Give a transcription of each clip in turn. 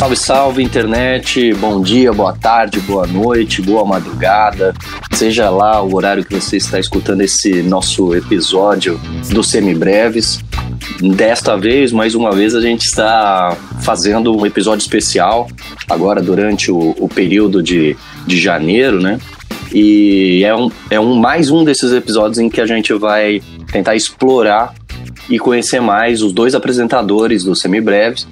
Salve, salve, internet! Bom dia, boa tarde, boa noite, boa madrugada. Seja lá o horário que você está escutando esse nosso episódio do Semibreves. Desta vez, mais uma vez, a gente está fazendo um episódio especial, agora durante o, o período de, de janeiro, né? E é um, é um mais um desses episódios em que a gente vai tentar explorar e conhecer mais os dois apresentadores do Semibreves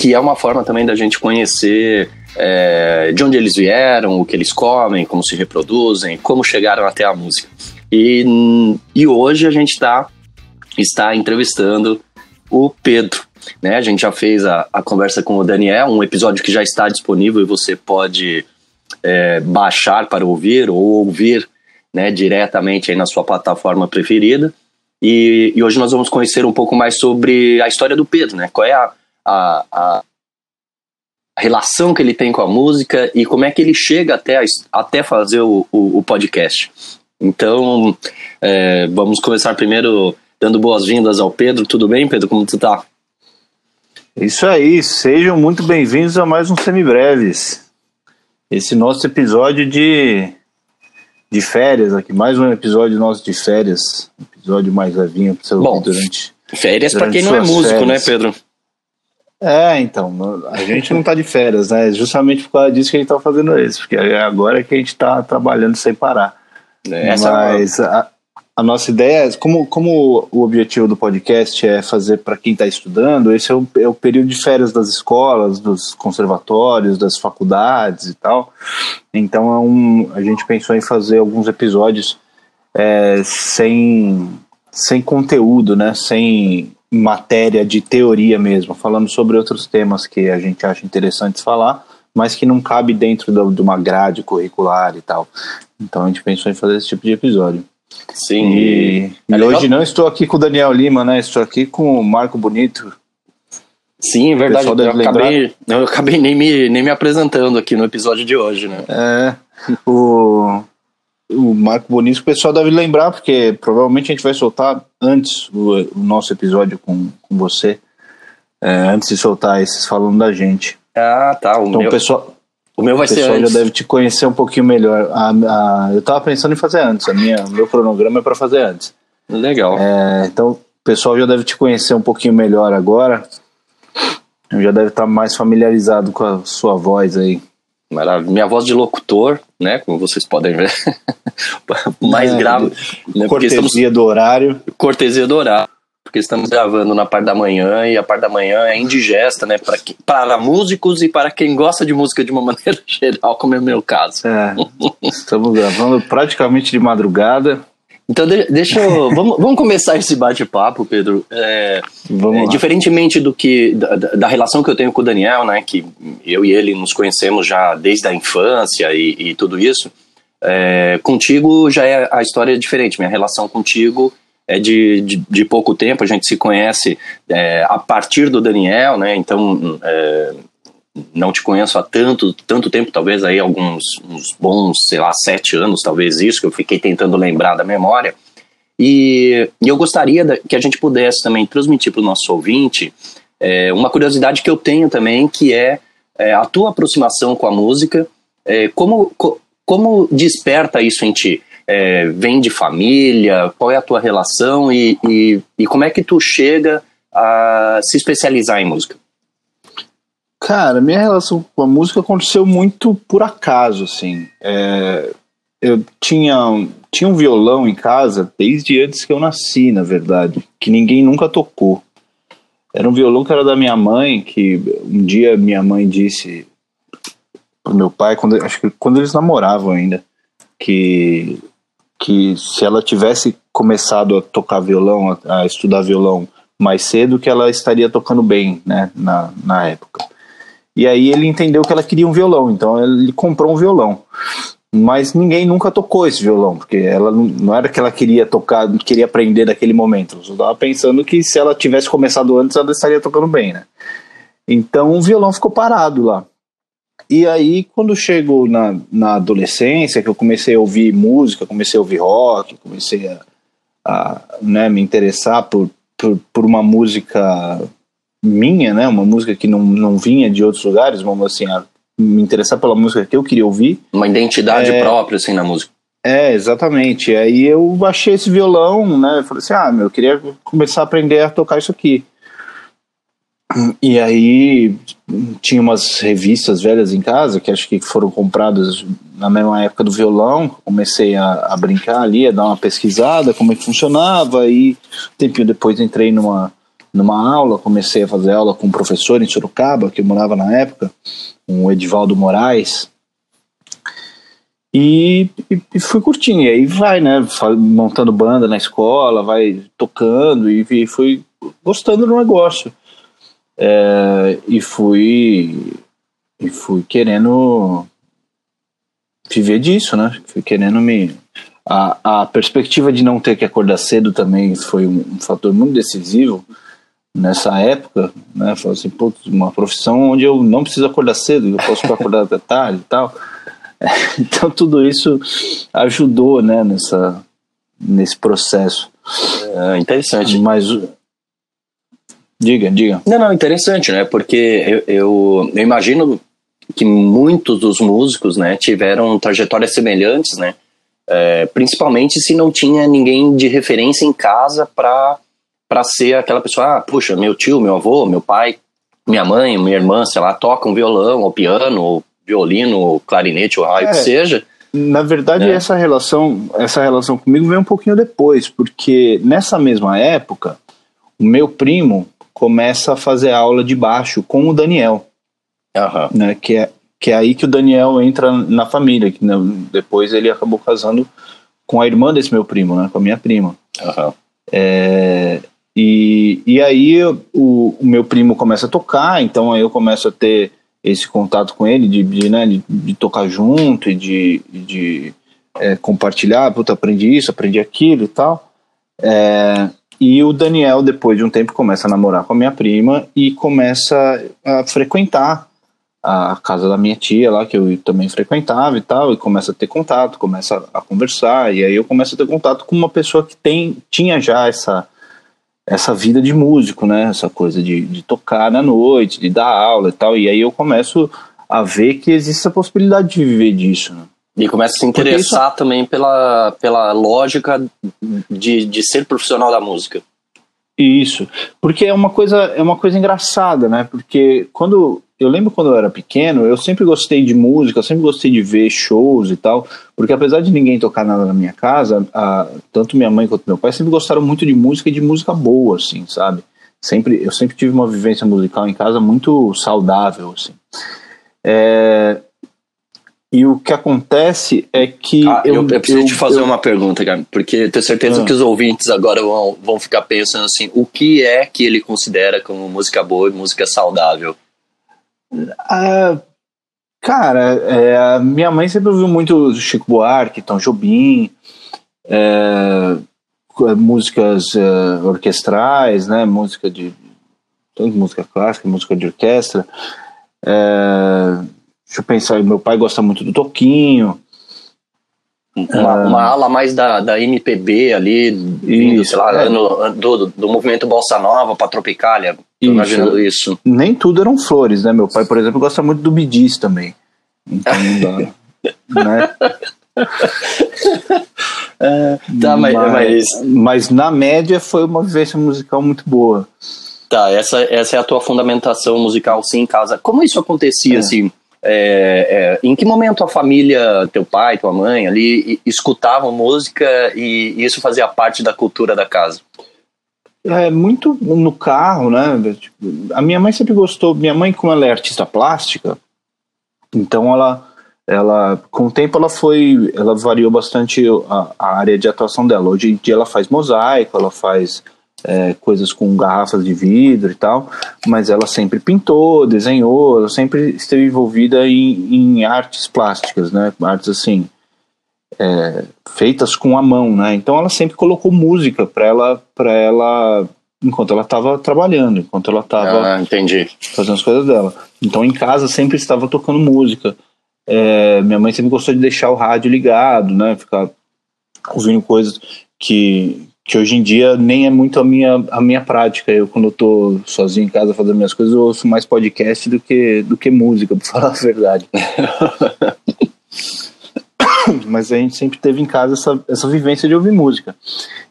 que é uma forma também da gente conhecer é, de onde eles vieram, o que eles comem, como se reproduzem, como chegaram até a música. E, e hoje a gente tá, está entrevistando o Pedro. Né? A gente já fez a, a conversa com o Daniel, um episódio que já está disponível e você pode é, baixar para ouvir ou ouvir né, diretamente aí na sua plataforma preferida. E, e, hoje nós vamos conhecer um pouco mais sobre a história do Pedro, né? Qual é a, a, a relação que ele tem com a música e como é que ele chega até, a, até fazer o, o, o podcast. Então, é, vamos começar primeiro dando boas-vindas ao Pedro. Tudo bem, Pedro? Como tu tá? Isso aí, sejam muito bem-vindos a mais um Semibreves. Esse nosso episódio de, de férias aqui, mais um episódio nosso de férias, episódio mais levinho para você Bom, durante férias para quem não é músico, né, férias. né, Pedro? É, então, a gente não tá de férias, né? Justamente por causa disso que a gente tá fazendo isso, porque é agora que a gente tá trabalhando sem parar. É, essa Mas é a, a, nossa ideia, é, como, como o objetivo do podcast é fazer para quem está estudando, esse é o, é o período de férias das escolas, dos conservatórios, das faculdades e tal. Então é um, a gente pensou em fazer alguns episódios é, sem, sem conteúdo, né? Sem matéria de teoria mesmo, falando sobre outros temas que a gente acha interessantes falar, mas que não cabe dentro de uma grade curricular e tal. Então a gente pensou em fazer esse tipo de episódio. Sim. E, é e hoje não estou aqui com o Daniel Lima, né? Estou aqui com o Marco Bonito. Sim, é verdade. Eu acabei, eu acabei nem me, nem me apresentando aqui no episódio de hoje, né? É. O, o Marco Bonisco, o pessoal deve lembrar, porque provavelmente a gente vai soltar antes o, o nosso episódio com, com você, é, antes de soltar esses falando da gente. Ah, tá. O então meu, o pessoal, o meu vai o pessoal ser antes. já deve te conhecer um pouquinho melhor. A, a, eu tava pensando em fazer antes, a minha, o meu cronograma é para fazer antes. Legal. É, então o pessoal já deve te conhecer um pouquinho melhor agora. Já deve estar mais familiarizado com a sua voz aí. Maravilha. Minha voz de locutor, né? Como vocês podem ver. mais é, grave. Né, cortesia estamos... do horário. Cortesia do horário. Porque estamos gravando na parte da manhã e a parte da manhã é indigesta, né? Para, para músicos e para quem gosta de música de uma maneira geral, como é o meu caso. É, estamos gravando praticamente de madrugada. Então, deixa eu. vamos, vamos começar esse bate-papo, Pedro. É, é, diferentemente do que. Da, da, relação que eu tenho com o Daniel, né? Que eu e ele nos conhecemos já desde a infância e, e tudo isso. É, contigo já é a história é diferente. Minha relação contigo é de, de, de pouco tempo. A gente se conhece é, a partir do Daniel, né? Então, é, não te conheço há tanto, tanto tempo, talvez aí alguns uns bons, sei lá, sete anos, talvez isso, que eu fiquei tentando lembrar da memória. E, e eu gostaria que a gente pudesse também transmitir para o nosso ouvinte é, uma curiosidade que eu tenho também, que é, é a tua aproximação com a música, é, como, co, como desperta isso em ti? É, vem de família? Qual é a tua relação e, e, e como é que tu chega a se especializar em música? Cara, minha relação com a música aconteceu muito por acaso, assim. É, eu tinha, tinha um violão em casa desde antes que eu nasci, na verdade, que ninguém nunca tocou. Era um violão que era da minha mãe, que um dia minha mãe disse pro meu pai, quando, acho que quando eles namoravam ainda, que, que se ela tivesse começado a tocar violão, a, a estudar violão mais cedo, que ela estaria tocando bem, né, na, na época. E aí ele entendeu que ela queria um violão, então ele comprou um violão. Mas ninguém nunca tocou esse violão, porque ela não era que ela queria tocar, queria aprender naquele momento. Eu estava pensando que se ela tivesse começado antes, ela estaria tocando bem, né? Então o violão ficou parado lá. E aí, quando chegou na, na adolescência, que eu comecei a ouvir música, comecei a ouvir rock, comecei a, a né, me interessar por, por, por uma música minha, né? Uma música que não, não vinha de outros lugares, vamos assim, a, me interessar pela música que eu queria ouvir. Uma identidade é, própria, assim, na música. É, exatamente. Aí eu achei esse violão, né? Falei assim, ah, meu, eu queria começar a aprender a tocar isso aqui. E aí tinha umas revistas velhas em casa que acho que foram compradas na mesma época do violão. Comecei a, a brincar ali, a dar uma pesquisada como é que funcionava. E um tempinho depois entrei numa, numa aula, comecei a fazer aula com um professor em Sorocaba, que eu morava na época, o Edivaldo Moraes. E, e, e, fui curtindo. E aí vai, né? Montando banda na escola, vai tocando e, e fui gostando do negócio. É, e fui e fui querendo viver disso, né? Fui querendo me a, a perspectiva de não ter que acordar cedo também foi um, um fator muito decisivo nessa época, né? Falei assim, putz, uma profissão onde eu não preciso acordar cedo, eu posso ficar acordado até tarde e tal. É, então tudo isso ajudou, né? Nessa nesse processo. É interessante. Mas Diga, diga. Não, não, interessante, né? Porque eu, eu, eu, imagino que muitos dos músicos, né, tiveram trajetórias semelhantes, né? É, principalmente se não tinha ninguém de referência em casa para para ser aquela pessoa, ah, puxa, meu tio, meu avô, meu pai, minha mãe, minha irmã, sei lá, tocam violão, ou piano, ou violino, ou clarinete, ou raio é, que seja. Na verdade, é. essa relação, essa relação comigo veio um pouquinho depois, porque nessa mesma época, o meu primo, começa a fazer aula de baixo com o Daniel. Uhum. Né, que, é, que é aí que o Daniel entra na família. Que, né, depois ele acabou casando com a irmã desse meu primo, né, com a minha prima. Uhum. É, e, e aí o, o, meu primo começa a tocar, então aí eu começo a ter esse contato com ele, de, de, né, de, de tocar junto e de, de é, compartilhar, puta, aprendi isso, aprendi aquilo e tal. É, e o Daniel, depois de um tempo, começa a namorar com a minha prima e começa a frequentar a casa da minha tia lá, que eu também frequentava e tal, e começa a ter contato, começa a conversar, e aí eu começo a ter contato com uma pessoa que tem, tinha já essa, essa vida de músico, né? Essa coisa de, de tocar na noite, de dar aula e tal, e aí eu começo a ver que existe a possibilidade de viver disso, né? E começa a se interessar isso... também pela, pela lógica de, de ser profissional da música. Isso, porque é uma coisa é uma coisa engraçada, né? Porque quando eu lembro quando eu era pequeno, eu sempre gostei de música, sempre gostei de ver shows e tal, porque apesar de ninguém tocar nada na minha casa, a, tanto minha mãe quanto meu pai sempre gostaram muito de música e de música boa, assim, sabe? Sempre eu sempre tive uma vivência musical em casa muito saudável, assim. É, e o que acontece é que. Ah, eu, eu, eu preciso eu, te fazer uma pergunta, cara, porque eu tenho certeza ah. que os ouvintes agora vão, vão ficar pensando assim: o que é que ele considera como música boa e música saudável? Ah, cara, é, minha mãe sempre ouviu muito Chico Buarque, Tom Jobim, é, músicas é, orquestrais, né? Música de. Tanto música clássica, música de orquestra. É, Deixa eu pensar, meu pai gosta muito do Toquinho. Uma, ah, uma ala mais da, da MPB ali, vindo, sei lá, é. no, do, do movimento Bossa Nova para Tropicália. Isso. imaginando isso. Nem tudo eram flores, né? Meu pai, por exemplo, gosta muito do Bidis também. Então não dá. né? É, tá, mas, mas, mas, na média foi uma vivência musical muito boa. Tá, essa, essa é a tua fundamentação musical sim em casa. Como isso acontecia, é. assim? É, é, em que momento a família, teu pai, tua mãe ali, escutavam música e isso fazia parte da cultura da casa? É, muito no carro, né? Tipo, a minha mãe sempre gostou. Minha mãe, como ela é artista plástica, então ela, ela com o tempo ela foi, ela variou bastante a, a área de atuação dela. Hoje em dia ela faz mosaico, ela faz é, coisas com garrafas de vidro e tal, mas ela sempre pintou, desenhou, ela sempre esteve envolvida em, em artes plásticas, né? Artes assim, é, feitas com a mão, né? Então ela sempre colocou música para ela, para ela, enquanto ela estava trabalhando, enquanto ela estava ah, fazendo as coisas dela. Então em casa sempre estava tocando música. É, minha mãe sempre gostou de deixar o rádio ligado, né? Ficar ouvindo coisas que que hoje em dia nem é muito a minha, a minha prática. Eu, quando eu tô sozinho em casa fazendo minhas coisas, eu ouço mais podcast do que, do que música, pra falar a verdade. Mas a gente sempre teve em casa essa, essa vivência de ouvir música.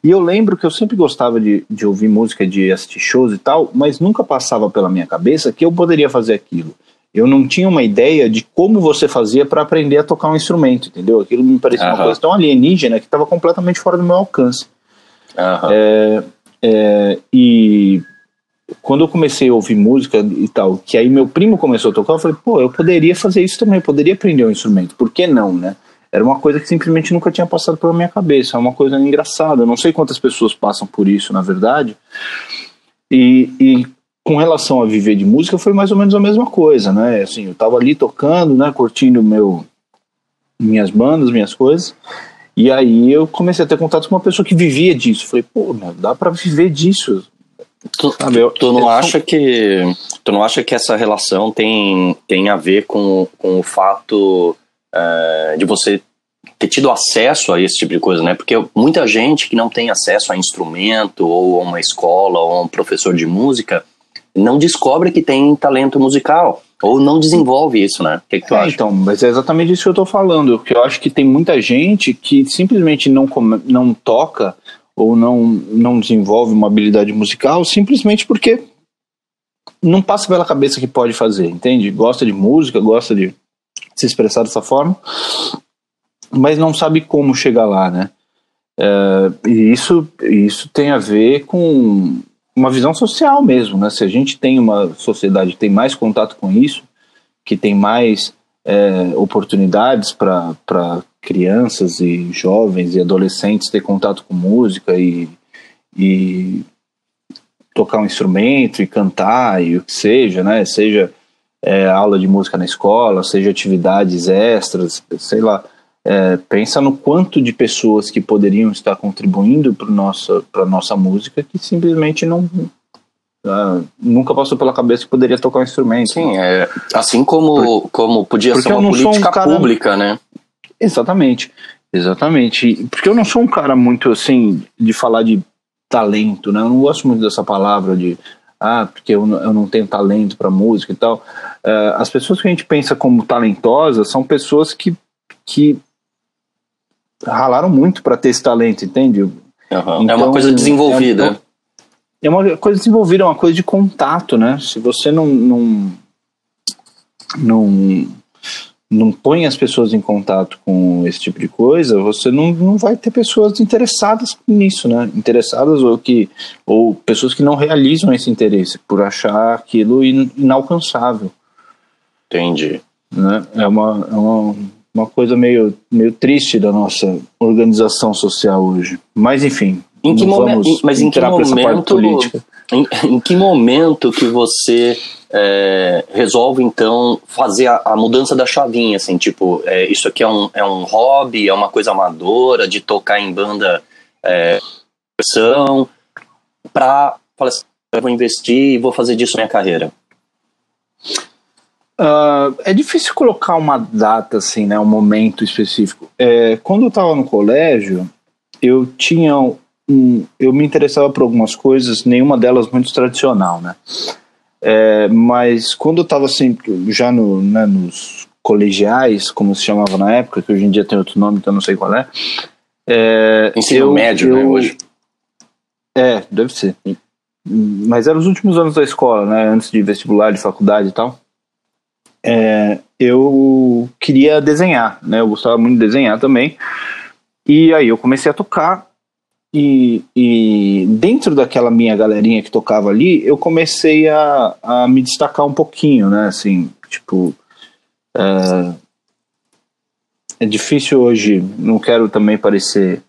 E eu lembro que eu sempre gostava de, de ouvir música, de assistir shows e tal, mas nunca passava pela minha cabeça que eu poderia fazer aquilo. Eu não tinha uma ideia de como você fazia para aprender a tocar um instrumento, entendeu? Aquilo me parecia uhum. uma coisa tão alienígena que estava completamente fora do meu alcance. Uhum. É, é, e quando eu comecei a ouvir música e tal, que aí meu primo começou a tocar, eu falei, pô, eu poderia fazer isso também, eu poderia aprender um instrumento, por que não, né? Era uma coisa que simplesmente nunca tinha passado pela minha cabeça, é uma coisa engraçada, eu não sei quantas pessoas passam por isso, na verdade, e, e com relação a viver de música foi mais ou menos a mesma coisa, né? Assim, eu tava ali tocando, né, curtindo meu minhas bandas, minhas coisas. E aí eu comecei a ter contato com uma pessoa que vivia disso. Falei, pô, meu, dá para viver disso. Tu, Sabe, tu não acha que tu não acha que essa relação tem, tem a ver com, com o fato uh, de você ter tido acesso a esse tipo de coisa, né? Porque muita gente que não tem acesso a instrumento ou a uma escola ou a um professor de música não descobre que tem talento musical. Ou não desenvolve isso, né? O que, que tu é, acha? Então, mas é exatamente isso que eu tô falando. Que eu acho que tem muita gente que simplesmente não, não toca ou não, não desenvolve uma habilidade musical simplesmente porque não passa pela cabeça que pode fazer, entende? Gosta de música, gosta de se expressar dessa forma, mas não sabe como chegar lá, né? É, e isso, isso tem a ver com uma visão social mesmo, né? Se a gente tem uma sociedade que tem mais contato com isso, que tem mais é, oportunidades para crianças e jovens e adolescentes ter contato com música e, e tocar um instrumento e cantar e o que seja, né? Seja é, aula de música na escola, seja atividades extras, sei lá. É, pensa no quanto de pessoas que poderiam estar contribuindo para nossa para nossa música que simplesmente não uh, nunca passou pela cabeça que poderia tocar um instrumento. Sim, é, assim como Por, como podia ser uma política um cara, pública, né? Exatamente, exatamente. Porque eu não sou um cara muito assim de falar de talento, né? Eu não gosto muito dessa palavra de ah, porque eu, eu não tenho talento para música e tal. Uh, as pessoas que a gente pensa como talentosas são pessoas que, que ralaram muito para ter esse talento, entende? Uhum. Então, é uma coisa desenvolvida. É, é, uma coisa desenvolvida, é uma coisa de contato, né? Se você não, não, não, não põe as pessoas em contato com esse tipo de coisa, você não, não vai ter pessoas interessadas nisso, né? Interessadas ou que ou pessoas que não realizam esse interesse por achar aquilo inalcançável. Entendi. Né? É uma, é uma uma coisa meio, meio triste da nossa organização social hoje. Mas enfim, em que momento, mas em que momento, em, em, que momento que você é, resolve então fazer a, a, mudança da chavinha, assim, tipo, é, isso aqui é um, é um hobby, é uma coisa amadora de tocar em banda é, para falar assim, eu vou investir e vou fazer disso minha carreira. Uh, é difícil colocar uma data, assim, né, um momento específico. É, quando eu estava no colégio, eu tinha um, eu me interessava por algumas coisas, nenhuma delas muito tradicional, né? É, mas quando eu estava assim, já no, né, nos colegiais, como se chamava na época, que hoje em dia tem outro nome, então não sei qual é. é Ensino eu, médio, né, eu, né, hoje? É, deve ser. Mas eram os últimos anos da escola, né? Antes de vestibular, de faculdade e tal é, eu queria desenhar, né? Eu gostava muito de desenhar também. E aí eu comecei a tocar e, e, dentro daquela minha galerinha que tocava ali, eu comecei a, a me destacar um pouquinho, né? Assim, tipo. É, é difícil hoje, não quero também parecer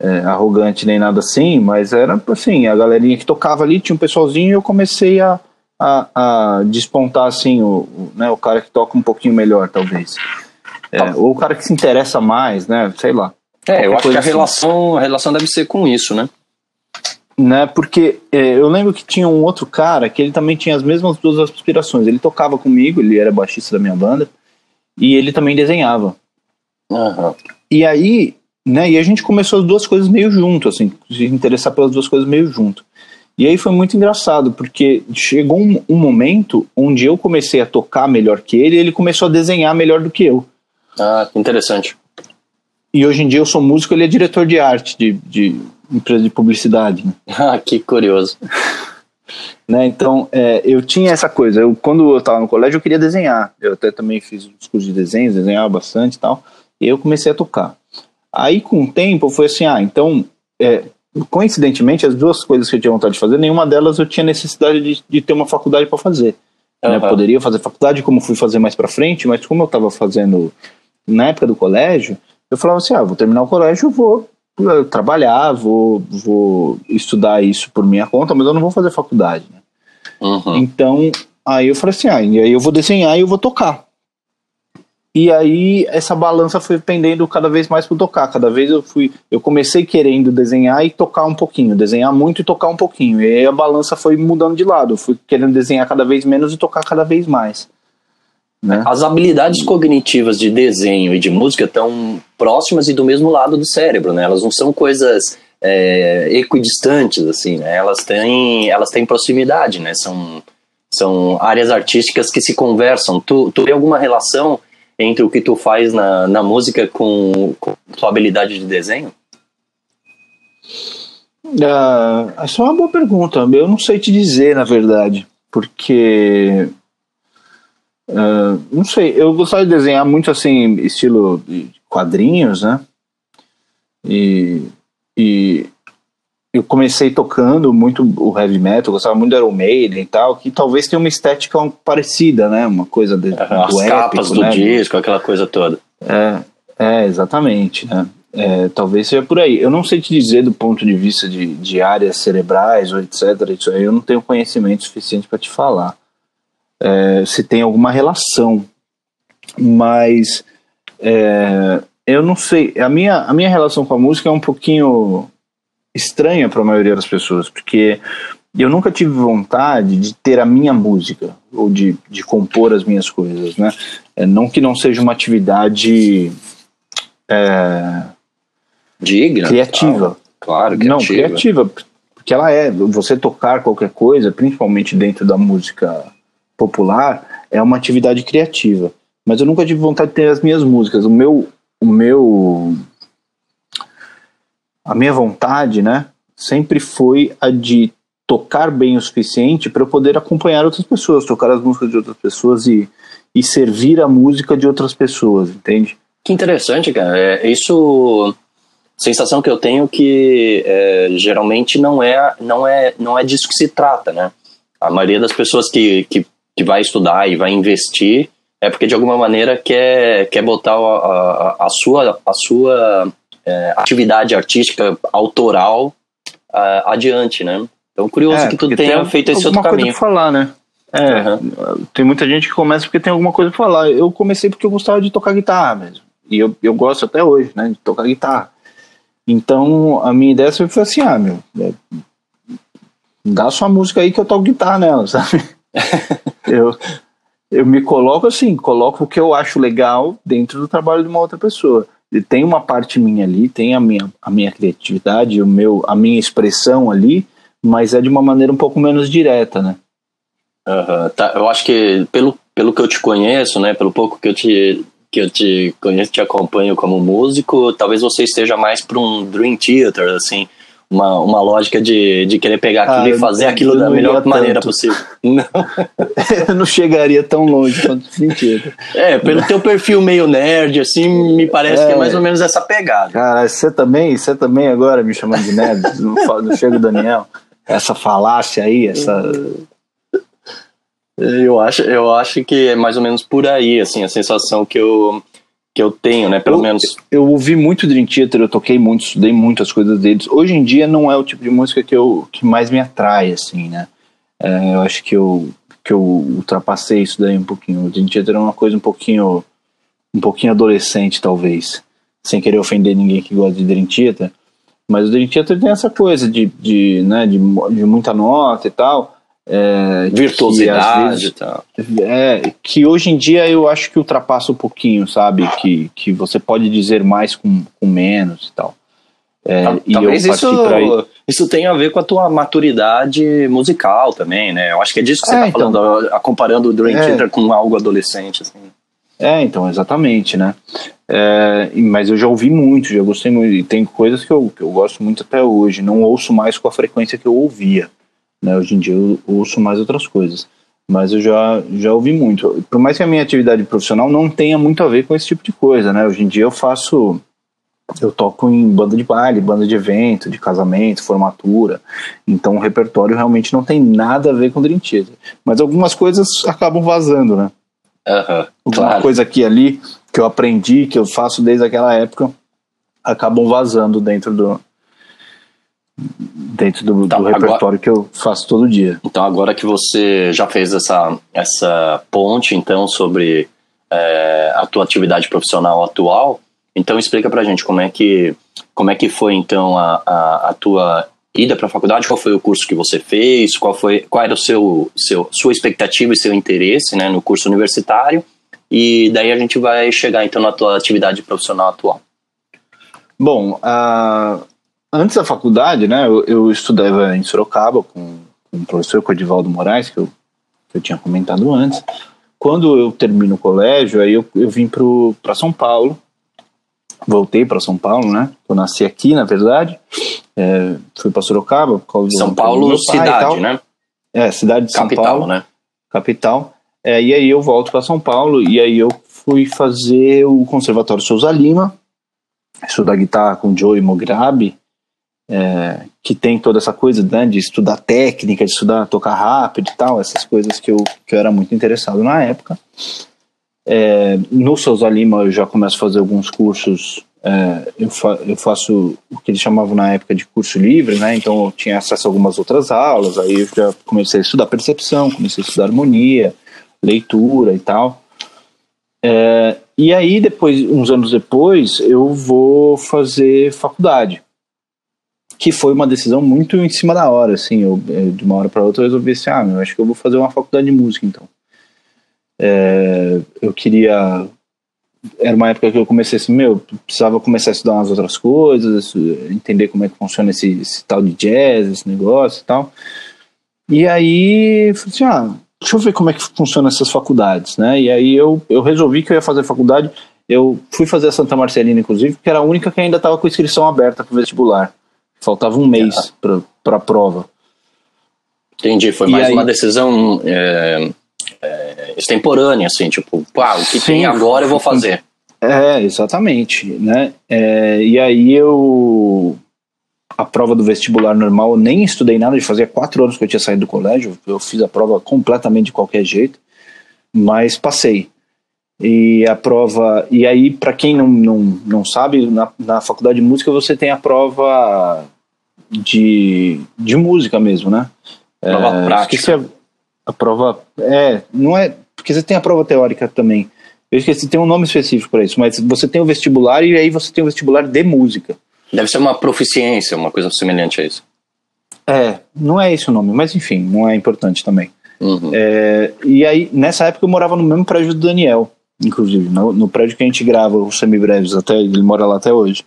é, arrogante nem nada assim, mas era assim, a galerinha que tocava ali, tinha um pessoalzinho e eu comecei a, a, a despontar assim o, o, né, o cara que toca um pouquinho melhor, talvez. É, tá. ou o cara que se interessa mais, né? Sei lá. É, eu acho que a assim. relação, a relação deve ser com isso, né? Né, porque é, eu lembro que tinha um outro cara que ele também tinha as mesmas duas aspirações. Ele tocava comigo, ele era baixista da minha banda, e ele também desenhava. Uhum. E aí né? E a gente começou as duas coisas meio junto, assim, se interessar pelas duas coisas meio junto. E aí foi muito engraçado, porque chegou um, um, momento onde eu comecei a tocar melhor que ele e ele começou a desenhar melhor do que eu. Ah, interessante. E hoje em dia eu sou músico, ele é diretor de arte de, de empresa de publicidade. Né? Ah, que curioso. né, então, é, eu tinha essa coisa. Eu, quando eu estava no colégio, eu queria desenhar. Eu até também fiz uns cursos de desenho, desenhava bastante e tal. E eu comecei a tocar. Aí, com o tempo, foi assim: ah, então, é, coincidentemente, as duas coisas que eu tinha vontade de fazer, nenhuma delas eu tinha necessidade de, de ter uma faculdade para fazer. Uhum. Né? Eu poderia fazer faculdade como fui fazer mais para frente, mas como eu estava fazendo na época do colégio, eu falava assim: ah, vou terminar o colégio, vou trabalhar, vou, vou estudar isso por minha conta, mas eu não vou fazer faculdade. Né? Uhum. Então, aí eu falei assim: ah, e aí eu vou desenhar e eu vou tocar. E aí essa balança foi pendendo cada vez mais para tocar. Cada vez eu fui, eu comecei querendo desenhar e tocar um pouquinho, desenhar muito e tocar um pouquinho. E aí a balança foi mudando de lado. Eu fui querendo desenhar cada vez menos e tocar cada vez mais. Né? As habilidades cognitivas de desenho e de música estão próximas e do mesmo lado do cérebro, né? Elas não são coisas é, equidistantes, assim, né? Elas têm, elas têm proximidade, né? São, são áreas artísticas que se conversam. Tu, tu alguma relação entre o que tu faz na, na música com, com tua habilidade de desenho? Uh, essa é uma boa pergunta. Eu não sei te dizer, na verdade, porque uh, não sei. Eu gostava de desenhar muito assim, estilo de quadrinhos, né? E, e eu comecei tocando muito o heavy metal, gostava muito do Iron Maiden e tal, que talvez tenha uma estética parecida, né? Uma coisa de, As do capas épico, do né? disco, aquela coisa toda. É, é exatamente, né? É, talvez seja por aí. Eu não sei te dizer do ponto de vista de, de áreas cerebrais ou etc. Isso aí eu não tenho conhecimento suficiente para te falar. É, se tem alguma relação, mas é, eu não sei. A minha, a minha relação com a música é um pouquinho estranha para a maioria das pessoas, porque eu nunca tive vontade de ter a minha música ou de, de compor as minhas coisas, né? É, não que não seja uma atividade é, digna, criativa, claro, criativa. não criativa, porque ela é você tocar qualquer coisa, principalmente dentro da música popular, é uma atividade criativa. Mas eu nunca tive vontade de ter as minhas músicas. O meu o meu a minha vontade, né, sempre foi a de tocar bem o suficiente para eu poder acompanhar outras pessoas, tocar as músicas de outras pessoas e, e servir a música de outras pessoas, entende? Que interessante, cara. É, isso sensação que eu tenho que é, geralmente não é não é não é disso que se trata, né? A maioria das pessoas que, que, que vai estudar e vai investir é porque de alguma maneira quer quer botar a, a, a sua a sua é, atividade artística autoral uh, adiante, né? Então, curioso é, que tu tenha feito esse outro caminho. Coisa pra falar, né? É, uhum. tem muita gente que começa porque tem alguma coisa pra falar. Eu comecei porque eu gostava de tocar guitarra mesmo. E eu, eu gosto até hoje, né? De tocar guitarra. Então, a minha ideia sempre foi assim, ah, meu, é, dá sua música aí que eu toco guitarra nela, sabe? eu, eu me coloco assim, coloco o que eu acho legal dentro do trabalho de uma outra pessoa tem uma parte minha ali, tem a minha, a minha criatividade, o meu, a minha expressão ali, mas é de uma maneira um pouco menos direta, né? Uhum, tá, eu acho que pelo, pelo que eu te conheço, né, pelo pouco que eu te que eu te conheço, te acompanho como músico, talvez você esteja mais para um Dream Theater, assim, uma, uma lógica de, de querer pegar aquilo ah, e fazer aquilo da melhor maneira possível. Não. eu não chegaria tão longe quanto sentido. É, pelo teu perfil meio nerd, assim, me parece é, que é mais ou menos essa pegada. Cara, você também, você também agora me chamando de nerd, não, não chega o Daniel. Essa falácia aí, essa. Eu acho, eu acho que é mais ou menos por aí, assim, a sensação que eu, que eu tenho, né? Pelo eu, menos. Eu ouvi muito Dream Theater, eu toquei muito, estudei muitas coisas deles. Hoje em dia não é o tipo de música que, eu, que mais me atrai, assim, né? É, eu acho que eu, que eu ultrapassei isso daí um pouquinho. O Dream Theater é uma coisa um pouquinho, um pouquinho adolescente, talvez. Sem querer ofender ninguém que gosta de Dream Theater. Mas o Dream Theater tem essa coisa de, de, né, de, de muita nota e tal. É, Virtuosidade que, vezes, é, que hoje em dia eu acho que ultrapassa um pouquinho, sabe? Que, que você pode dizer mais com, com menos e tal. É, Talvez isso, isso tenha a ver com a tua maturidade musical também, né? Eu acho que é disso que você está é, então, falando, comparando o Dream é. Theater com algo adolescente. Assim. É, então, exatamente, né? É, mas eu já ouvi muito, já gostei muito, e tem coisas que eu, que eu gosto muito até hoje. Não ouço mais com a frequência que eu ouvia. Né? Hoje em dia eu ouço mais outras coisas. Mas eu já, já ouvi muito. Por mais que a minha atividade profissional não tenha muito a ver com esse tipo de coisa, né? Hoje em dia eu faço eu toco em banda de baile, banda de evento, de casamento, formatura. Então o repertório realmente não tem nada a ver com Dream Theater. Mas algumas coisas acabam vazando, né? Uhum, Alguma claro. coisa aqui ali que eu aprendi, que eu faço desde aquela época, acabam vazando dentro do dentro do, então, do repertório agora, que eu faço todo dia. Então agora que você já fez essa, essa ponte então sobre é, a tua atividade profissional atual, então explica pra gente como é que, como é que foi então a, a, a tua ida para a faculdade, qual foi o curso que você fez, qual foi qual era o seu, seu sua expectativa e seu interesse, né, no curso universitário. E daí a gente vai chegar então na tua atividade profissional atual. Bom, uh, antes da faculdade, né, eu, eu estudava em Sorocaba com, com o professor Codivaldo Moraes, que eu, que eu tinha comentado antes. Quando eu termino o colégio, aí eu, eu vim para São Paulo voltei para São Paulo, né? Eu nasci aqui, na verdade. É, fui para Sorocaba. Por causa São Paulo, cidade, né? É, cidade de Capital, São Paulo. né? Capital. É, e aí eu volto para São Paulo e aí eu fui fazer o Conservatório Souza Lima, estudar guitarra com Joey Mograbi, é, que tem toda essa coisa né, de estudar técnica, de estudar tocar rápido e tal, essas coisas que eu, que eu era muito interessado na época. É, no Souza Lima eu já começo a fazer alguns cursos, é, eu, fa eu, faço o que eles chamavam na época de curso livre, né? Então eu tinha acesso a algumas outras aulas, aí eu já comecei a estudar percepção, comecei a estudar harmonia, leitura e tal. É, e aí depois, uns anos depois, eu vou fazer faculdade, que foi uma decisão muito em cima da hora, assim, eu, de uma hora para outra eu resolvi assim, ah, meu, acho que eu vou fazer uma faculdade de música então. É, eu queria. Era uma época que eu comecei assim, meu, precisava começar a estudar umas outras coisas, entender como é que funciona esse, esse tal de jazz, esse negócio e tal. E aí, falei assim, ah, deixa eu ver como é que funcionam essas faculdades, né? E aí eu, eu resolvi que eu ia fazer faculdade. Eu fui fazer a Santa Marcelina, inclusive, porque era a única que ainda estava com inscrição aberta para vestibular. Faltava um mês ah. para a prova. Entendi, foi e mais aí, uma decisão é, é, extemporânea, assim, tipo, pá, o que Sim, tem agora eu vou fazer. É, exatamente, né? É, e aí eu a prova do vestibular normal, eu nem estudei nada, de fazia quatro anos que eu tinha saído do colégio, eu fiz a prova completamente de qualquer jeito, mas passei. E a prova, e aí para quem não, não, não sabe, na, na faculdade de música você tem a prova de, de música mesmo, né? Prova é, prática. A prova. É, não é. Porque você tem a prova teórica também. Eu esqueci, tem um nome específico para isso, mas você tem o vestibular e aí você tem o vestibular de música. Deve ser uma proficiência, uma coisa semelhante a isso. É, não é esse o nome, mas enfim, não é importante também. Uhum. É, e aí, nessa época eu morava no mesmo prédio do Daniel, inclusive, no, no prédio que a gente grava os semibreves, até, ele mora lá até hoje.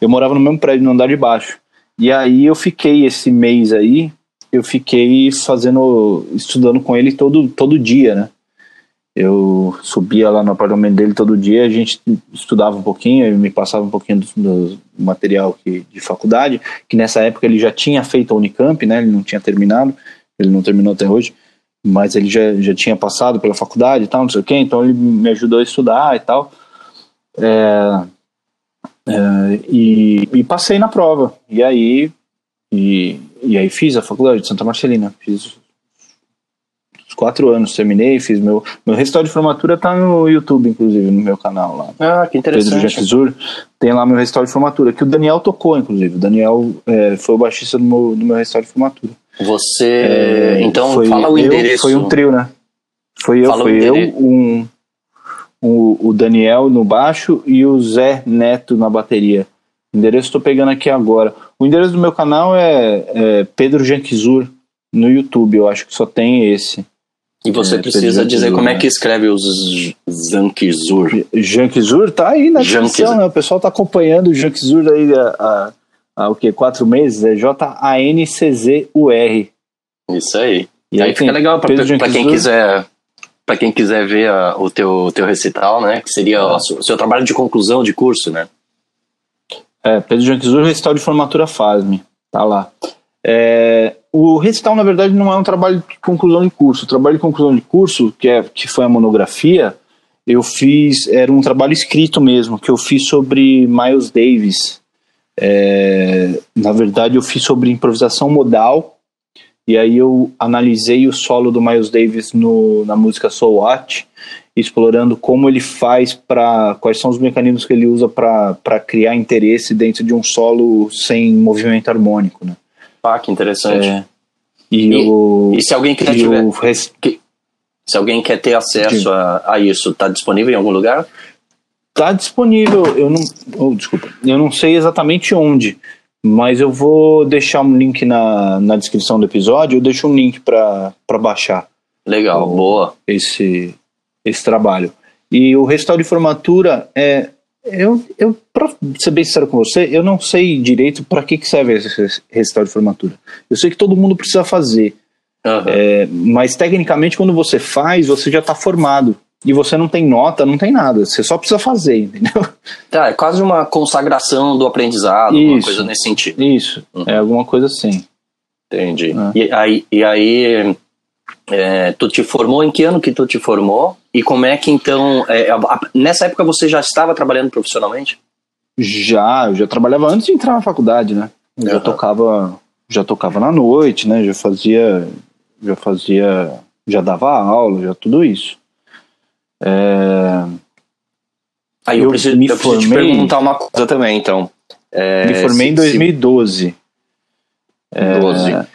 Eu morava no mesmo prédio, no andar de baixo. E aí eu fiquei esse mês aí, eu fiquei fazendo, estudando com ele todo, todo dia, né? Eu subia lá no apartamento dele todo dia, a gente estudava um pouquinho, ele me passava um pouquinho do, do material que, de faculdade, que nessa época ele já tinha feito a Unicamp, né? Ele não tinha terminado, ele não terminou até hoje, mas ele já, já tinha passado pela faculdade e tal, não sei o quê, então ele me ajudou a estudar e tal. É, é, e, e passei na prova. E aí e, e aí fiz a faculdade de Santa Marcelina. Fiz os quatro anos, terminei, fiz meu. Meu recital de formatura tá no YouTube, inclusive, no meu canal lá. Ah, que interessante. Pedro Jacquizur, tem lá meu recital de formatura, que o Daniel tocou, inclusive. O Daniel é, foi o baixista do meu, do meu recital de formatura. Você. É, então, fala o eu, endereço. Foi um trio, né? Foi eu, fala foi eu, um, um, o Daniel no baixo e o Zé Neto na bateria. O endereço estou pegando aqui agora. O endereço do meu canal é, é Pedro Janquizur no YouTube, eu acho que só tem esse. E você É, precisa Pedro dizer como é que escreve os Zankzur. Jankzur tá aí na descrição, né? O pessoal tá acompanhando o Jankzur aí há, há, há o quê? Quatro meses? É J-A-N-C-Z-U-R. Isso aí. E aí aí fica legal pra quem quiser para quem quiser ver a- o teu, teu recital, né? Que seria Ah. o seu, seu trabalho de conclusão de curso, né? É, Pedro Jankzur, recital de formatura FASM. Tá lá. É, o recital, na verdade, não é um trabalho de conclusão de curso. O trabalho de conclusão de curso, que, é, que foi a monografia, eu fiz, era um trabalho escrito mesmo, que eu fiz sobre Miles Davis. É, na verdade, eu fiz sobre improvisação modal, e aí eu analisei o solo do Miles Davis no, na música So What, explorando como ele faz para quais são os mecanismos que ele usa para criar interesse dentro de um solo sem movimento harmônico, né? Ah, que interessante. É, e, E- o E se alguém quiser tiver, o res- se alguém quer ter acesso a, a isso, tá disponível em algum lugar? Tá disponível, eu não, oh, desculpa, eu não sei exatamente onde, mas eu vou deixar um link na, na descrição do episódio, eu deixo um link para baixar Legal, Oh. boa. esse, esse trabalho. E o recital de formatura é. Eu, eu, pra ser bem sincero com você, eu não sei direito para que, que serve esse recital de formatura. Eu sei que todo mundo precisa fazer, Aham. é, mas tecnicamente, quando você faz, você já está formado. E você não tem nota, não tem nada. Você só precisa fazer, entendeu? Tá, é quase uma consagração do aprendizado, uma Isso. coisa nesse sentido. Isso, Uhum. é alguma coisa assim. Entendi. É. E aí, e aí é, tu te formou em que ano que tu te formou? E como é que então. é, a- nessa época você já estava trabalhando profissionalmente? Já, eu já trabalhava antes de entrar na faculdade, né? Eu já tocava, já tocava na noite, né? Já fazia, já fazia, já dava aula, já tudo isso. É, Aí eu, Eu preciso, me eu preciso te formei- perguntar uma coisa também, então. É, me formei em se- se- 2012. É, 12.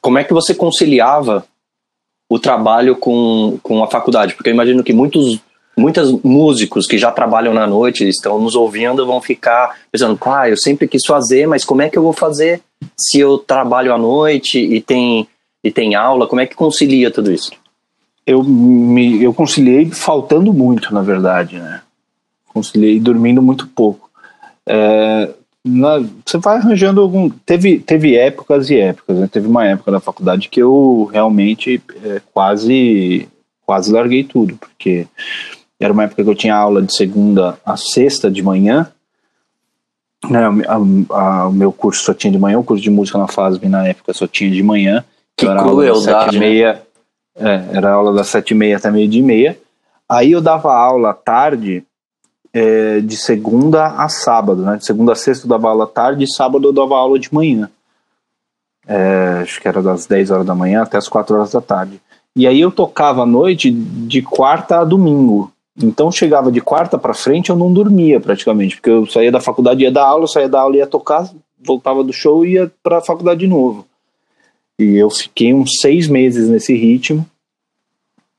Como é que você conciliava o trabalho com, com a faculdade? Porque eu imagino que muitos muitos músicos que já trabalham na noite estão nos ouvindo vão ficar pensando, ah, eu sempre quis fazer, mas como é que eu vou fazer se eu trabalho à noite e tem e tem aula? Como é que concilia tudo isso? Eu me, eu conciliei faltando muito, na verdade, né? Conciliei dormindo muito pouco. É, na- você vai arranjando algum. Teve, teve épocas e épocas, né? Teve uma época da faculdade que eu realmente é, quase quase larguei tudo, porque era uma época que eu tinha aula de segunda a sexta de manhã. Né, a- a- o meu curso só tinha de manhã, o curso de música na FASB na época só tinha de manhã. Que Então era crueldade, sete e né? É, era aula das sete e meia até meio dia e meia. Aí eu dava aula à tarde, é, de segunda a sábado, né? De segunda a sexta eu dava aula à tarde e sábado eu dava aula de manhã. É, acho que era das 10 horas da manhã até as 4 horas da tarde. E aí eu tocava à noite de quarta a domingo. Então chegava de quarta para frente eu não dormia praticamente, porque eu saía da faculdade ia dar aula, saía da aula ia tocar, voltava do show e ia para a faculdade de novo. E eu fiquei uns seis meses nesse ritmo.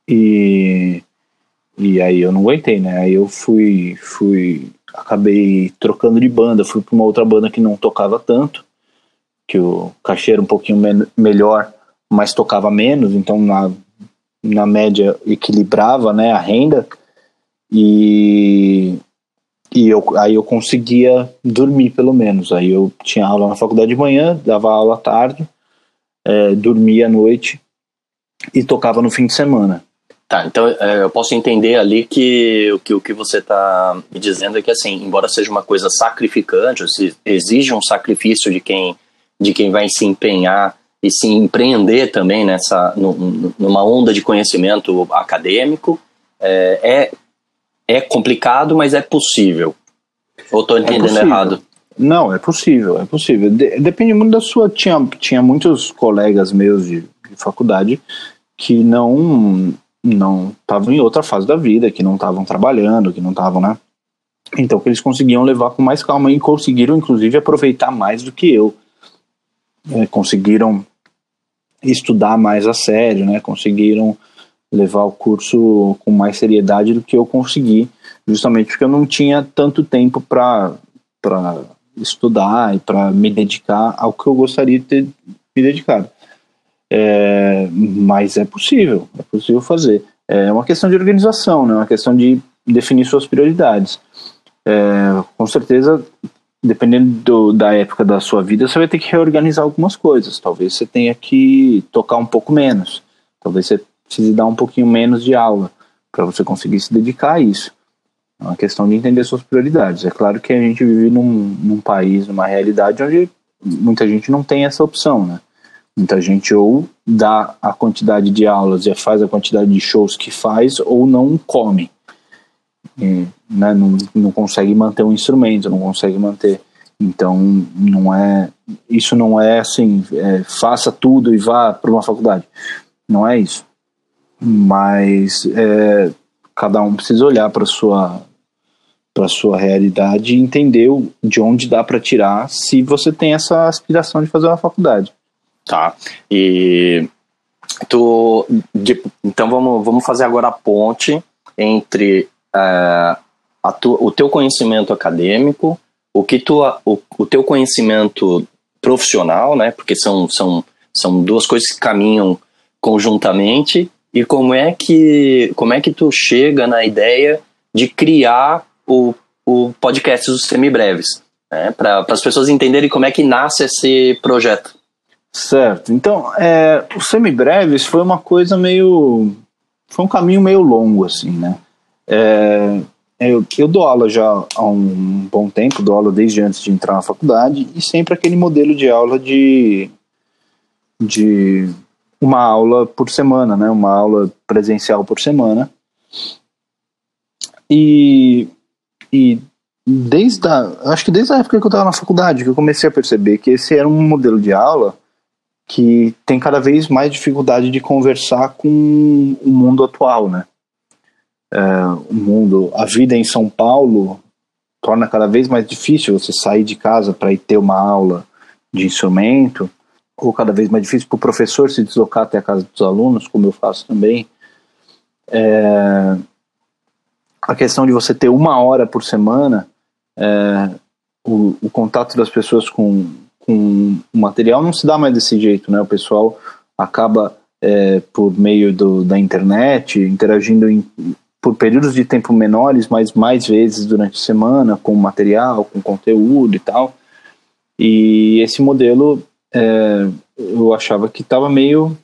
E, e aí eu não aguentei, né? Aí eu fui, fui, acabei trocando de banda, fui para uma outra banda que não tocava tanto, que o cachê era um pouquinho men- melhor, mas tocava menos, então na, na média equilibrava, né, a renda. E e eu, aí eu conseguia dormir pelo menos. Aí eu tinha aula na faculdade de manhã, dava aula à tarde, é, dormia à noite e tocava no fim de semana. Tá, então é, eu posso entender ali que o que, o que você está me dizendo é que, assim, embora seja uma coisa sacrificante, ou se exija um sacrifício de quem, de quem vai se empenhar e se empreender também nessa, nu- numa onda de conhecimento acadêmico, é, é, é complicado, mas é possível. Ou estou entendendo possível. errado? Não, é possível, é possível. De- depende muito da sua. Tinha, tinha muitos colegas meus de, de faculdade que não não estavam em outra fase da vida, que não estavam trabalhando, que não estavam, né? Então que eles conseguiam levar com mais calma e conseguiram, inclusive, aproveitar mais do que eu. É, conseguiram estudar mais a sério, né? Conseguiram levar o curso com mais seriedade do que eu consegui, justamente porque eu não tinha tanto tempo para para estudar e para me dedicar ao que eu gostaria de ter me dedicado. É, mas é possível, é possível fazer. É uma questão de organização, né? É uma questão de definir suas prioridades. É, com certeza, dependendo do, da época da sua vida, você vai ter que reorganizar algumas coisas. Talvez você tenha que tocar um pouco menos. Talvez você precise dar um pouquinho menos de aula para você conseguir se dedicar a isso. É uma questão de entender suas prioridades. É claro que a gente vive num, num país, numa realidade onde muita gente não tem essa opção, né? Muita gente ou dá a quantidade de aulas e faz a quantidade de shows que faz ou não come. E, né, não, não consegue manter um instrumento, não consegue manter. Então, não é isso não é assim, é, faça tudo e vá para uma faculdade. Não é isso. Mas é, cada um precisa olhar para sua para sua realidade e entender de onde dá para tirar se você tem essa aspiração de fazer uma faculdade. Tá. E tu, de, então vamos, vamos fazer agora a ponte entre é, tu, o teu conhecimento acadêmico, o que tu, o, o teu conhecimento profissional, né? Porque são, são, são duas coisas que caminham conjuntamente e como é que como é que tu chega na ideia de criar o, o podcast dos semibreves, né? Para as pessoas entenderem como é que nasce esse projeto. Certo. Então, é, o semibreves foi uma coisa meio. Foi um caminho meio longo, assim, né? É, eu, eu dou aula já há um bom tempo, dou aula desde antes de entrar na faculdade, e sempre aquele modelo de aula de. de uma aula por semana, né? Uma aula presencial por semana. E, e desde a, acho que desde a época que eu estava na faculdade que eu comecei a perceber que esse era um modelo de aula que tem cada vez mais dificuldade de conversar com o mundo atual, né? É, o mundo, a vida em São Paulo torna cada vez mais difícil você sair de casa para ir ter uma aula de instrumento, ou cada vez mais difícil para o professor se deslocar até a casa dos alunos, como eu faço também. É, a questão de você ter uma hora por semana, é, o, o contato das pessoas com, com o material não se dá mais desse jeito, né? O pessoal acaba é, por meio do, da internet interagindo em, por períodos de tempo menores, mas mais vezes durante a semana com material, com conteúdo e tal. E esse modelo é, eu achava que estava meio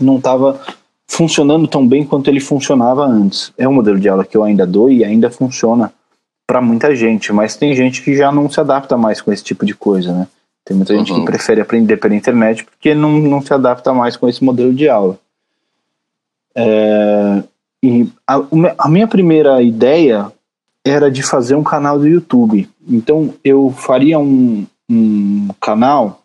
não estava funcionando tão bem quanto ele funcionava antes. É um modelo de aula que eu ainda dou e ainda funciona para muita gente, mas tem gente que já não se adapta mais com esse tipo de coisa, né? Tem muita uhum. gente que uhum. prefere aprender pela internet porque não, não se adapta mais com esse modelo de aula. É, e a, a minha primeira ideia era de fazer um canal do YouTube. Então eu faria um, um canal.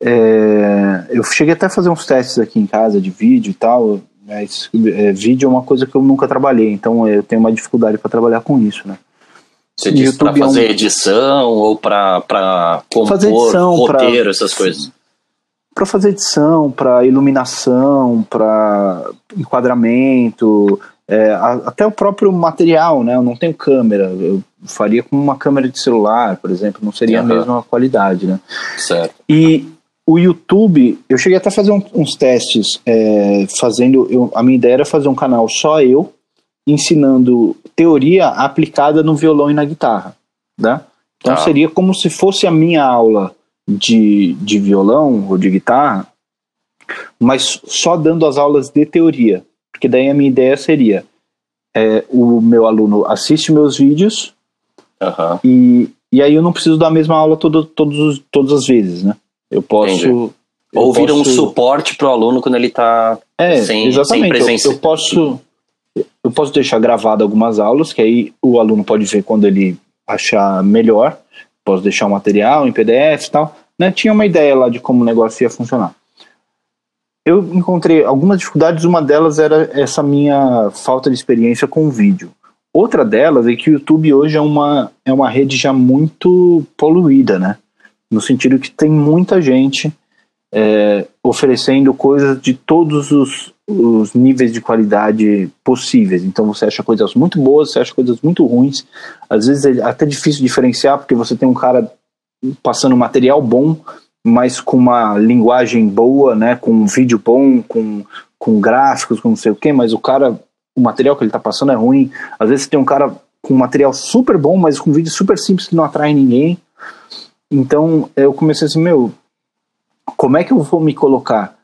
É, eu cheguei até a fazer uns testes aqui em casa de vídeo e tal. Mas é, vídeo é uma coisa que eu nunca trabalhei, então eu tenho uma dificuldade para trabalhar com isso, né? Você disse para fazer é um... edição ou para compor fazer edição, roteiro, pra... essas coisas? Para fazer edição, para iluminação, para enquadramento, é, até o próprio material, né? Eu não tenho câmera, eu faria com uma câmera de celular, por exemplo, não seria uhum. a mesma qualidade, né? Certo. E o YouTube, eu cheguei até a fazer um, uns testes, é, fazendo. Eu, a minha ideia era fazer um canal só eu, ensinando teoria aplicada no violão e na guitarra. Né? Então ah. seria como se fosse a minha aula de, de violão ou de guitarra, mas só dando as aulas de teoria. Porque daí a minha ideia seria: é, o meu aluno assiste meus vídeos uhum. e, e aí eu não preciso dar a mesma aula todo, todos, todas as vezes, né? Eu posso. Eu Ou vira posso... um suporte para o aluno quando ele está é, sem, exatamente. sem presença. Eu, eu, posso, eu posso deixar gravado algumas aulas, que aí o aluno pode ver quando ele achar melhor. Posso deixar o material em PDF e tal. Né? Tinha uma ideia lá de como o negócio ia funcionar. Eu encontrei algumas dificuldades, uma delas era essa minha falta de experiência com o vídeo. Outra delas é que o YouTube hoje é uma, é uma rede já muito poluída, né? No sentido que tem muita gente é, oferecendo coisas de todos os, os, níveis de qualidade possíveis. Então você acha coisas muito boas, você acha coisas muito ruins. Às vezes é até difícil diferenciar, porque você tem um cara passando material bom mas com uma linguagem boa, né? Com um vídeo bom, com, com gráficos, com não sei o quê, mas o cara, o material que ele tá passando é ruim. Às vezes tem um cara com material super bom, mas com vídeo super simples que não atrai ninguém. Então eu comecei assim, meu, como é que eu vou me colocar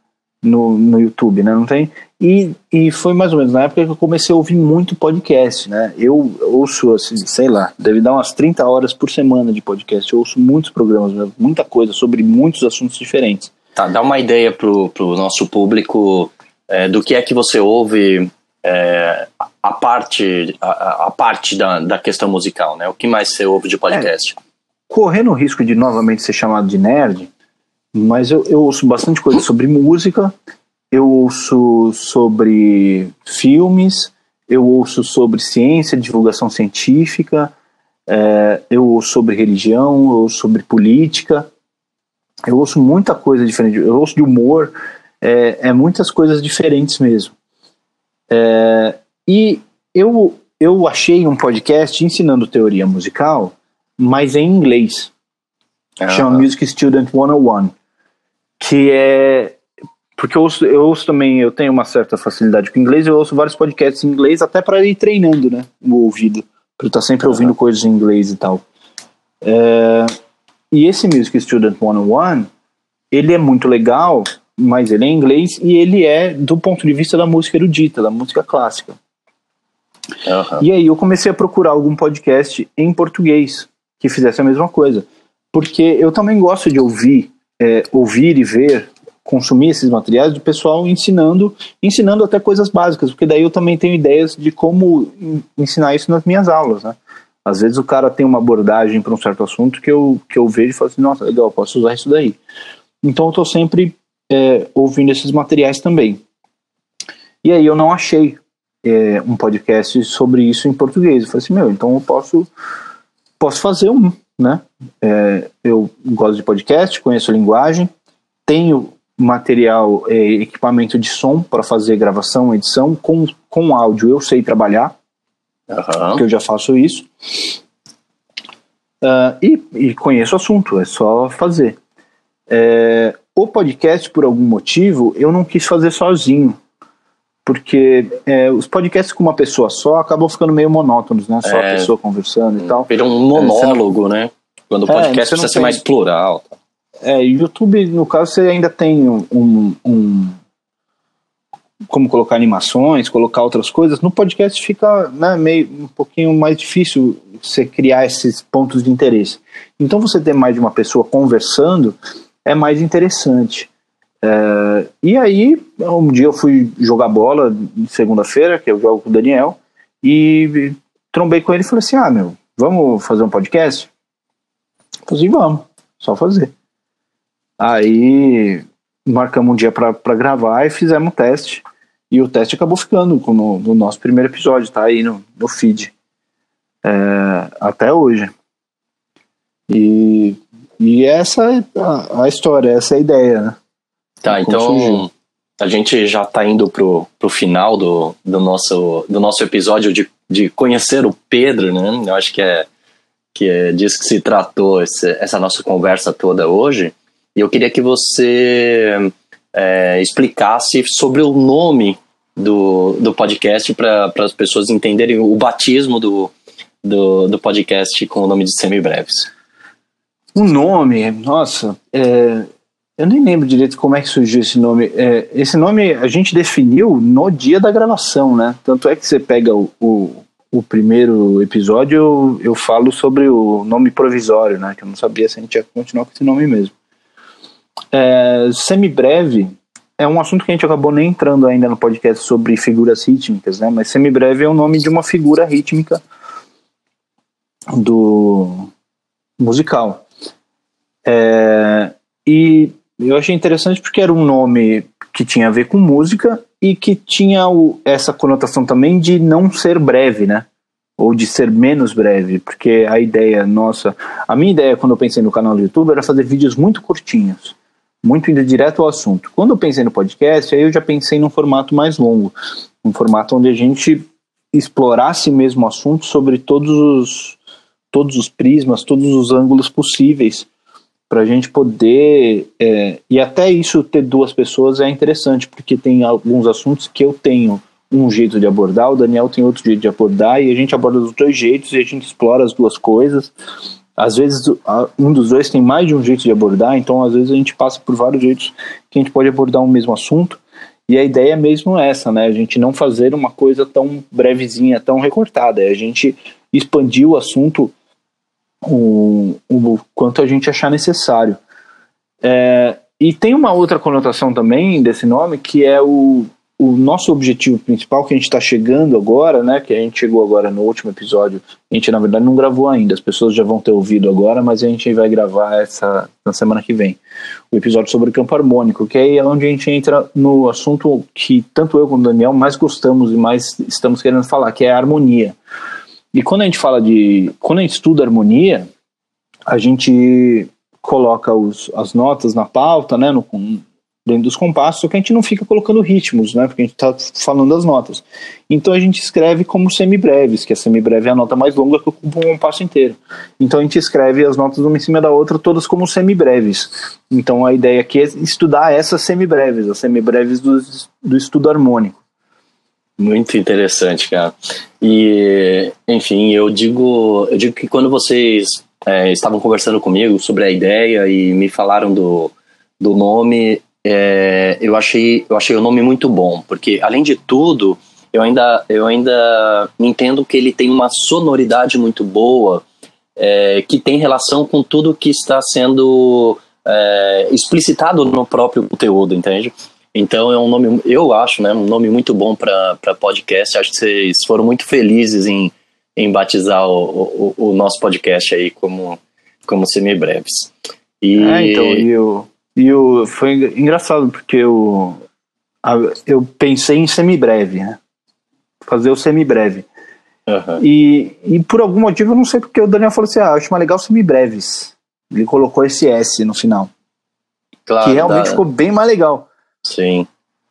no, no YouTube, né? Não tem. E, e foi mais ou menos na época que eu comecei a ouvir muito podcast, né? Eu ouço, assim, sei lá, deve dar umas 30 horas por semana de podcast. Eu ouço muitos programas, muita coisa sobre muitos assuntos diferentes. Tá, dá uma ideia pro, pro nosso público é, do que é que você ouve é, a parte, a, a, parte da, da questão musical, né? O que mais você ouve de podcast? É, correndo o risco de novamente ser chamado de nerd, mas eu, eu ouço bastante coisa sobre música, eu ouço sobre filmes, eu ouço sobre ciência, divulgação científica, é, eu ouço sobre religião, eu ouço sobre política, eu ouço muita coisa diferente, eu ouço de humor, é, é muitas coisas diferentes mesmo. É, e eu, eu achei um podcast ensinando teoria musical, mas em inglês. Uhum. Chama Music Student 101 que é porque eu ouço, eu ouço também, eu tenho uma certa facilidade com inglês, eu ouço vários podcasts em inglês até para ir treinando, né, o ouvido, para estar sempre ouvindo coisas em inglês e tal. É, e esse Music Student 101, ele é muito legal, mas ele é em inglês e ele é do ponto de vista da música erudita, da música clássica. Uhum. E aí eu comecei a procurar algum podcast em português que fizesse a mesma coisa, porque eu também gosto de ouvir é, ouvir e ver, consumir esses materiais do pessoal ensinando, ensinando até coisas básicas, porque daí eu também tenho ideias de como ensinar isso nas minhas aulas, né? Às vezes o cara tem uma abordagem para um certo assunto que eu, que eu vejo e falo assim, nossa, legal, posso usar isso daí. Então eu estou sempre é, ouvindo esses materiais também. E aí eu não achei é, um podcast sobre isso em português. Eu falei assim, meu, então eu posso, posso fazer um né? É, eu gosto de podcast, conheço a linguagem, tenho material, é, equipamento de som para fazer gravação, edição, com, com áudio eu sei trabalhar, uhum. porque eu já faço isso. Uh, e, e, conheço o assunto, é só fazer. É, o podcast, por algum motivo, eu não quis fazer sozinho porque é, os podcasts com uma pessoa só acabam ficando meio monótonos, né? Só é, a pessoa conversando e tal. Vira um monólogo, é, né? Quando o é, podcast precisa ser mais plural. É, YouTube, no caso, você ainda tem um, um, um, como colocar animações, colocar outras coisas. No podcast fica né, meio um pouquinho mais difícil você criar esses pontos de interesse. Então você ter mais de uma pessoa conversando é mais interessante. É, e aí, um dia eu fui jogar bola, segunda-feira, que eu jogo com o Daniel, e trombei com ele e falei assim: ah, meu, vamos fazer um podcast? Falei assim, vamos, só fazer. Aí marcamos um dia para gravar e fizemos um teste. E o teste acabou ficando no, no nosso primeiro episódio, tá aí no, no feed. É, até hoje. E, e essa é a, a história, essa é a ideia, né? Tá, então a gente já está indo pro, pro final do, do, nosso, do nosso episódio de, de conhecer o Pedro, né? Eu acho que é, que é disso que se tratou esse, essa nossa conversa toda hoje. E eu queria que você é, explicasse sobre o nome do, do podcast para as pessoas entenderem o batismo do, do, do podcast com o nome de Semibreves. O nome, nossa, é, eu nem lembro direito como é que surgiu esse nome. É, esse nome a gente definiu no dia da gravação, né? Tanto é que você pega o, o, o primeiro episódio, eu, eu falo sobre o nome provisório, né? Que eu não sabia se a gente ia continuar com esse nome mesmo. É, semibreve é um assunto que a gente acabou nem entrando ainda no podcast sobre figuras rítmicas, né? Mas semibreve é o nome de uma figura rítmica do musical. É, e eu achei interessante porque era um nome que tinha a ver com música e que tinha o, essa conotação também de não ser breve, né? Ou de ser menos breve, porque a ideia nossa, a minha ideia quando eu pensei no canal do YouTube era fazer vídeos muito curtinhos, muito indo direto ao assunto. Quando eu pensei no podcast, aí eu já pensei num formato mais longo, um formato onde a gente explorasse mesmo o assunto sobre todos os todos os prismas, todos os ângulos possíveis para a gente poder. É, e até isso ter duas pessoas é interessante, porque tem alguns assuntos que eu tenho um jeito de abordar, o Daniel tem outro jeito de abordar, e a gente aborda dos dois jeitos e a gente explora as duas coisas. Às vezes um dos dois tem mais de um jeito de abordar, então às vezes a gente passa por vários jeitos que a gente pode abordar um mesmo assunto. E a ideia é mesmo essa, né? A gente não fazer uma coisa tão brevezinha, tão recortada, é a gente expandir o assunto o, o quanto a gente achar necessário. É, e tem uma outra conotação também desse nome, que é o, o nosso objetivo principal, que a gente está chegando agora, né? Que a gente chegou agora no último episódio. A gente, na verdade, não gravou ainda, as pessoas já vão ter ouvido agora, mas a gente vai gravar essa na semana que vem. O episódio sobre o campo harmônico, que é onde a gente entra no assunto que tanto eu como o Daniel mais gostamos e mais estamos querendo falar, que é a harmonia. E quando a gente fala de. Quando a gente estuda harmonia, a gente coloca os, as notas na pauta, né, no, dentro dos compassos, só que a gente não fica colocando ritmos, né, porque a gente está falando das notas. Então a gente escreve como semibreves, que a semibreve é a nota mais longa que ocupa um compasso inteiro. Então a gente escreve as notas uma em cima da outra, todas como semibreves. Então a ideia aqui é estudar essas semibreves, as semibreves do, do estudo harmônico. Muito interessante, cara. E, enfim, eu digo, eu digo que quando vocês é, estavam conversando comigo sobre a ideia e me falaram do, do nome, é, eu achei eu achei o nome muito bom, porque além de tudo, eu ainda eu ainda entendo que ele tem uma sonoridade muito boa, é, que tem relação com tudo que está sendo é, explicitado no próprio conteúdo, entende? Então é um nome, eu acho, né, um nome muito bom para podcast. Acho que vocês foram muito felizes em, em batizar o, o, o nosso podcast aí como, como semibreves. E... É, então, e o, e o, foi engraçado porque eu, eu pensei em semibreve, né? Fazer o semibreve. Uhum. E, e por algum motivo, eu não sei porque o Daniel falou assim: ah, acho mais legal semibreves. Ele colocou esse S no final. Claro, que realmente dá. ficou bem mais legal. Sim.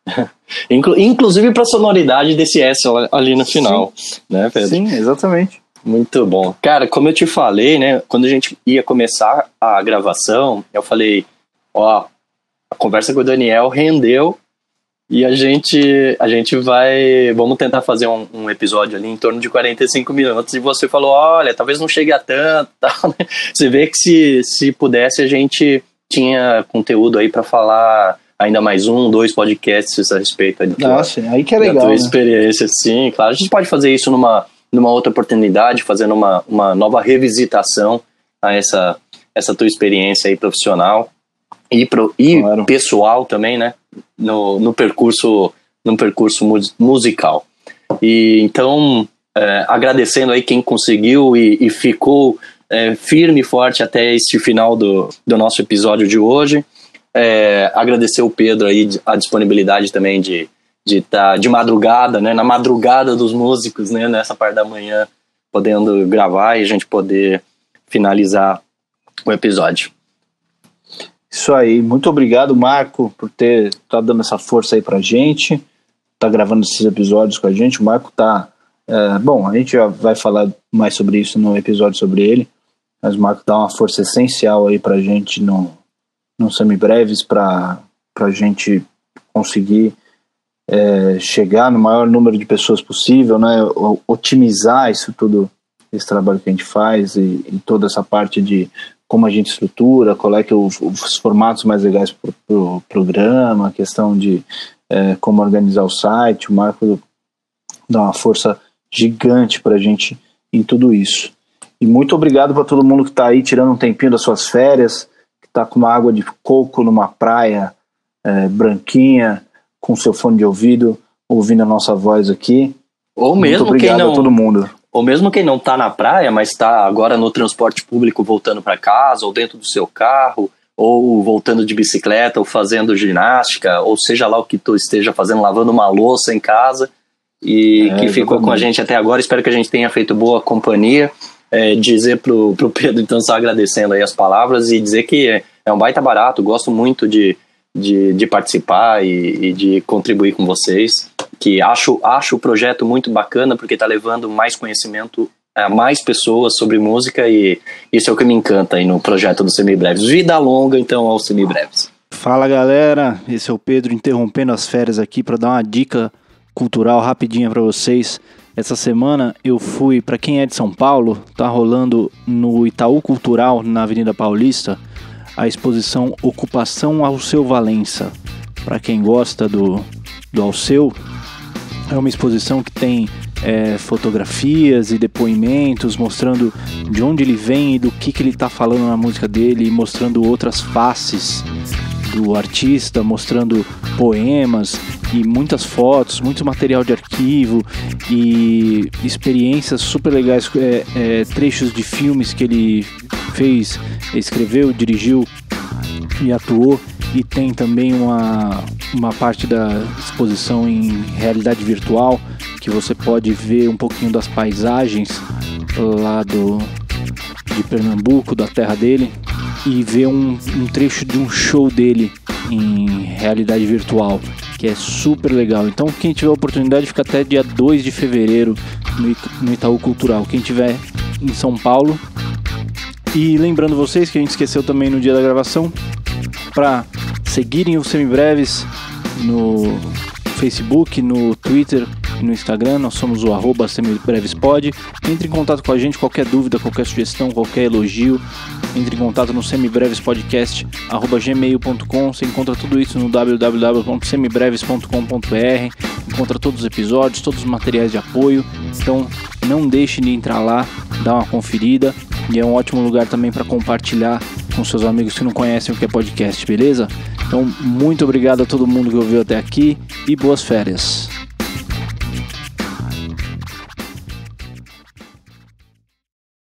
Inclusive para a sonoridade desse S ali no final, Sim. né, Pedro? Sim, exatamente. Muito bom. Cara, como eu te falei, né, quando a gente ia começar a gravação, eu falei, ó, a conversa com o Daniel rendeu e a gente a gente vai, vamos tentar fazer um, um episódio ali em torno de 45 minutos e você falou, olha, talvez não chegue a tanto, tal, né? Você vê que se se pudesse a gente tinha conteúdo aí para falar ainda mais um, dois podcasts a respeito de Nossa, aí que é legal. Da tua né? experiência, sim, claro. A gente pode fazer isso numa, numa outra oportunidade, fazendo uma, uma nova revisitação a essa, essa tua experiência aí profissional e, pro, e claro. pessoal também, né? No, no percurso no percurso musical. E então, é, agradecendo aí quem conseguiu e, e ficou é, firme e forte até este final do, do nosso episódio de hoje. É, agradecer o Pedro aí a disponibilidade também de de estar tá de madrugada, né, na madrugada dos músicos, né, nessa parte da manhã, podendo gravar e a gente poder finalizar o episódio. Isso aí, muito obrigado, Marco, por ter tá dando essa força aí pra gente, tá gravando esses episódios com a gente. O Marco tá. É, bom, a gente já vai falar mais sobre isso no episódio sobre ele, mas o Marco dá uma força essencial aí pra gente no, no semibreves para a gente conseguir é, chegar no maior número de pessoas possível, né, otimizar isso tudo, esse trabalho que a gente faz e, e toda essa parte de como a gente estrutura, qual é que é os, os formatos mais legais para o pro programa, a questão de é, como organizar o site, o Marco dá uma força gigante para a gente em tudo isso. E muito obrigado para todo mundo que está aí tirando um tempinho das suas férias, tá com uma água de coco numa praia é, branquinha, com seu fone de ouvido, ouvindo a nossa voz aqui. Ou mesmo Muito obrigado quem não, a todo mundo. Ou mesmo quem não está na praia, mas está agora no transporte público voltando para casa, ou dentro do seu carro, ou voltando de bicicleta, ou fazendo ginástica, ou seja lá o que tu esteja fazendo, lavando uma louça em casa, e é, que ficou com a gente até agora. Espero que a gente tenha feito boa companhia é, dizer pro, pro Pedro, então, só agradecendo aí as palavras e dizer que é, é um baita barato, gosto muito de, de, de participar e, e, de contribuir com vocês, que acho, acho o projeto muito bacana porque está levando mais conhecimento a mais pessoas sobre música e isso é o que me encanta aí no projeto do Semibreves. Vida longa, então, aos Semibreves. Fala galera, esse é o Pedro interrompendo as férias aqui para dar uma dica cultural rapidinha para vocês. Essa semana eu fui, para quem é de São Paulo, tá rolando no Itaú Cultural, na Avenida Paulista, a exposição Ocupação Alceu Valença. Para quem gosta do, do Alceu, é uma exposição que tem é, fotografias e depoimentos mostrando de onde ele vem e do que, que ele está falando na música dele, mostrando outras faces do artista, mostrando poemas e muitas fotos, muito material de arquivo e experiências super legais, é, é, trechos de filmes que ele fez, escreveu, dirigiu e atuou. E tem também uma, uma parte da exposição em realidade virtual que você pode ver um pouquinho das paisagens lá do, de Pernambuco, da terra dele e ver um, um trecho de um show dele em realidade virtual, que é super legal. Então, quem tiver oportunidade, fica até dia 2 de fevereiro no Itaú Cultural. Quem tiver em São Paulo. E lembrando vocês que a gente esqueceu também no dia da gravação para seguirem o Semibreves no Facebook, no Twitter e no Instagram. Nós somos o arroba semibrevespod. Entre em contato com a gente, qualquer dúvida, qualquer sugestão, qualquer elogio. Entre em contato no semibrevespodcast.gmail.com. Você encontra tudo isso no www.semibreves.com.br. Encontra todos os episódios, todos os materiais de apoio. Então não deixe de entrar lá, dar uma conferida. E é um ótimo lugar também para compartilhar com seus amigos que não conhecem o que é podcast, beleza? Então, muito obrigado a todo mundo que ouviu até aqui e boas férias.